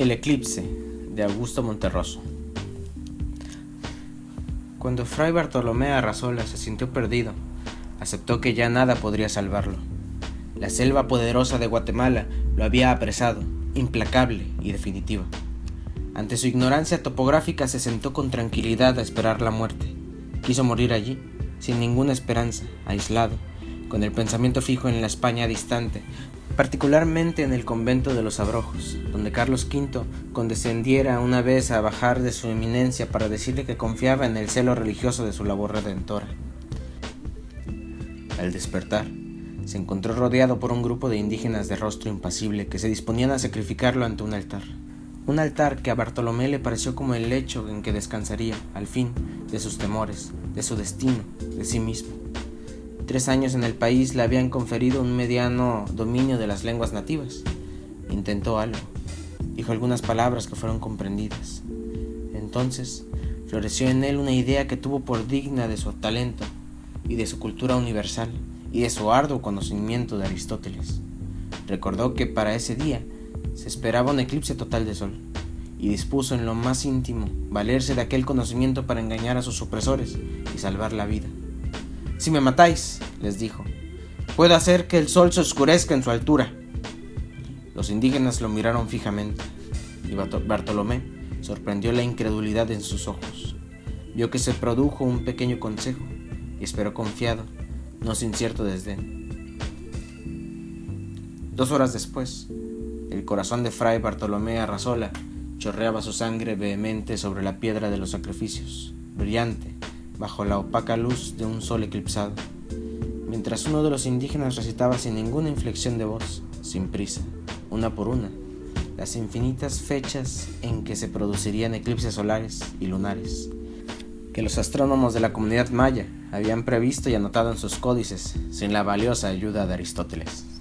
El eclipse de Augusto Monterroso. Cuando Fray Bartolomé Arrasola se sintió perdido, aceptó que ya nada podría salvarlo. La selva poderosa de Guatemala lo había apresado, implacable y definitiva. Ante su ignorancia topográfica se sentó con tranquilidad a esperar la muerte. Quiso morir allí, sin ninguna esperanza, aislado, con el pensamiento fijo en la España distante, particularmente en el convento de los Abrojos, donde Carlos V condescendiera una vez a bajar de su eminencia para decirle que confiaba en el celo religioso de su labor redentora. Al despertar, se encontró rodeado por un grupo de indígenas de rostro impasible que se disponían a sacrificarlo ante un altar. Un altar que a Bartolomé le pareció como el lecho en que descansaría, al fin, de sus temores, de su destino, de sí mismo. Tres años en el país le habían conferido un mediano dominio de las lenguas nativas. Intentó algo, dijo algunas palabras que fueron comprendidas. Entonces floreció en él una idea que tuvo por digna de su talento y de su cultura universal y de su arduo conocimiento de Aristóteles. Recordó que para ese día se esperaba un eclipse total de sol y dispuso en lo más íntimo valerse de aquel conocimiento para engañar a sus opresores y salvar la vida. Si me matáis, les dijo, puedo hacer que el sol se oscurezca en su altura. Los indígenas lo miraron fijamente y Bartolomé sorprendió la incredulidad en sus ojos. Vio que se produjo un pequeño consejo y esperó confiado, no sin cierto desdén. Dos horas después, el corazón de Fray Bartolomé Arrasola chorreaba su sangre vehemente sobre la piedra de los sacrificios, brillante bajo la opaca luz de un sol eclipsado, mientras uno de los indígenas recitaba sin ninguna inflexión de voz, sin prisa, una por una, las infinitas fechas en que se producirían eclipses solares y lunares, que los astrónomos de la comunidad maya habían previsto y anotado en sus códices sin la valiosa ayuda de Aristóteles.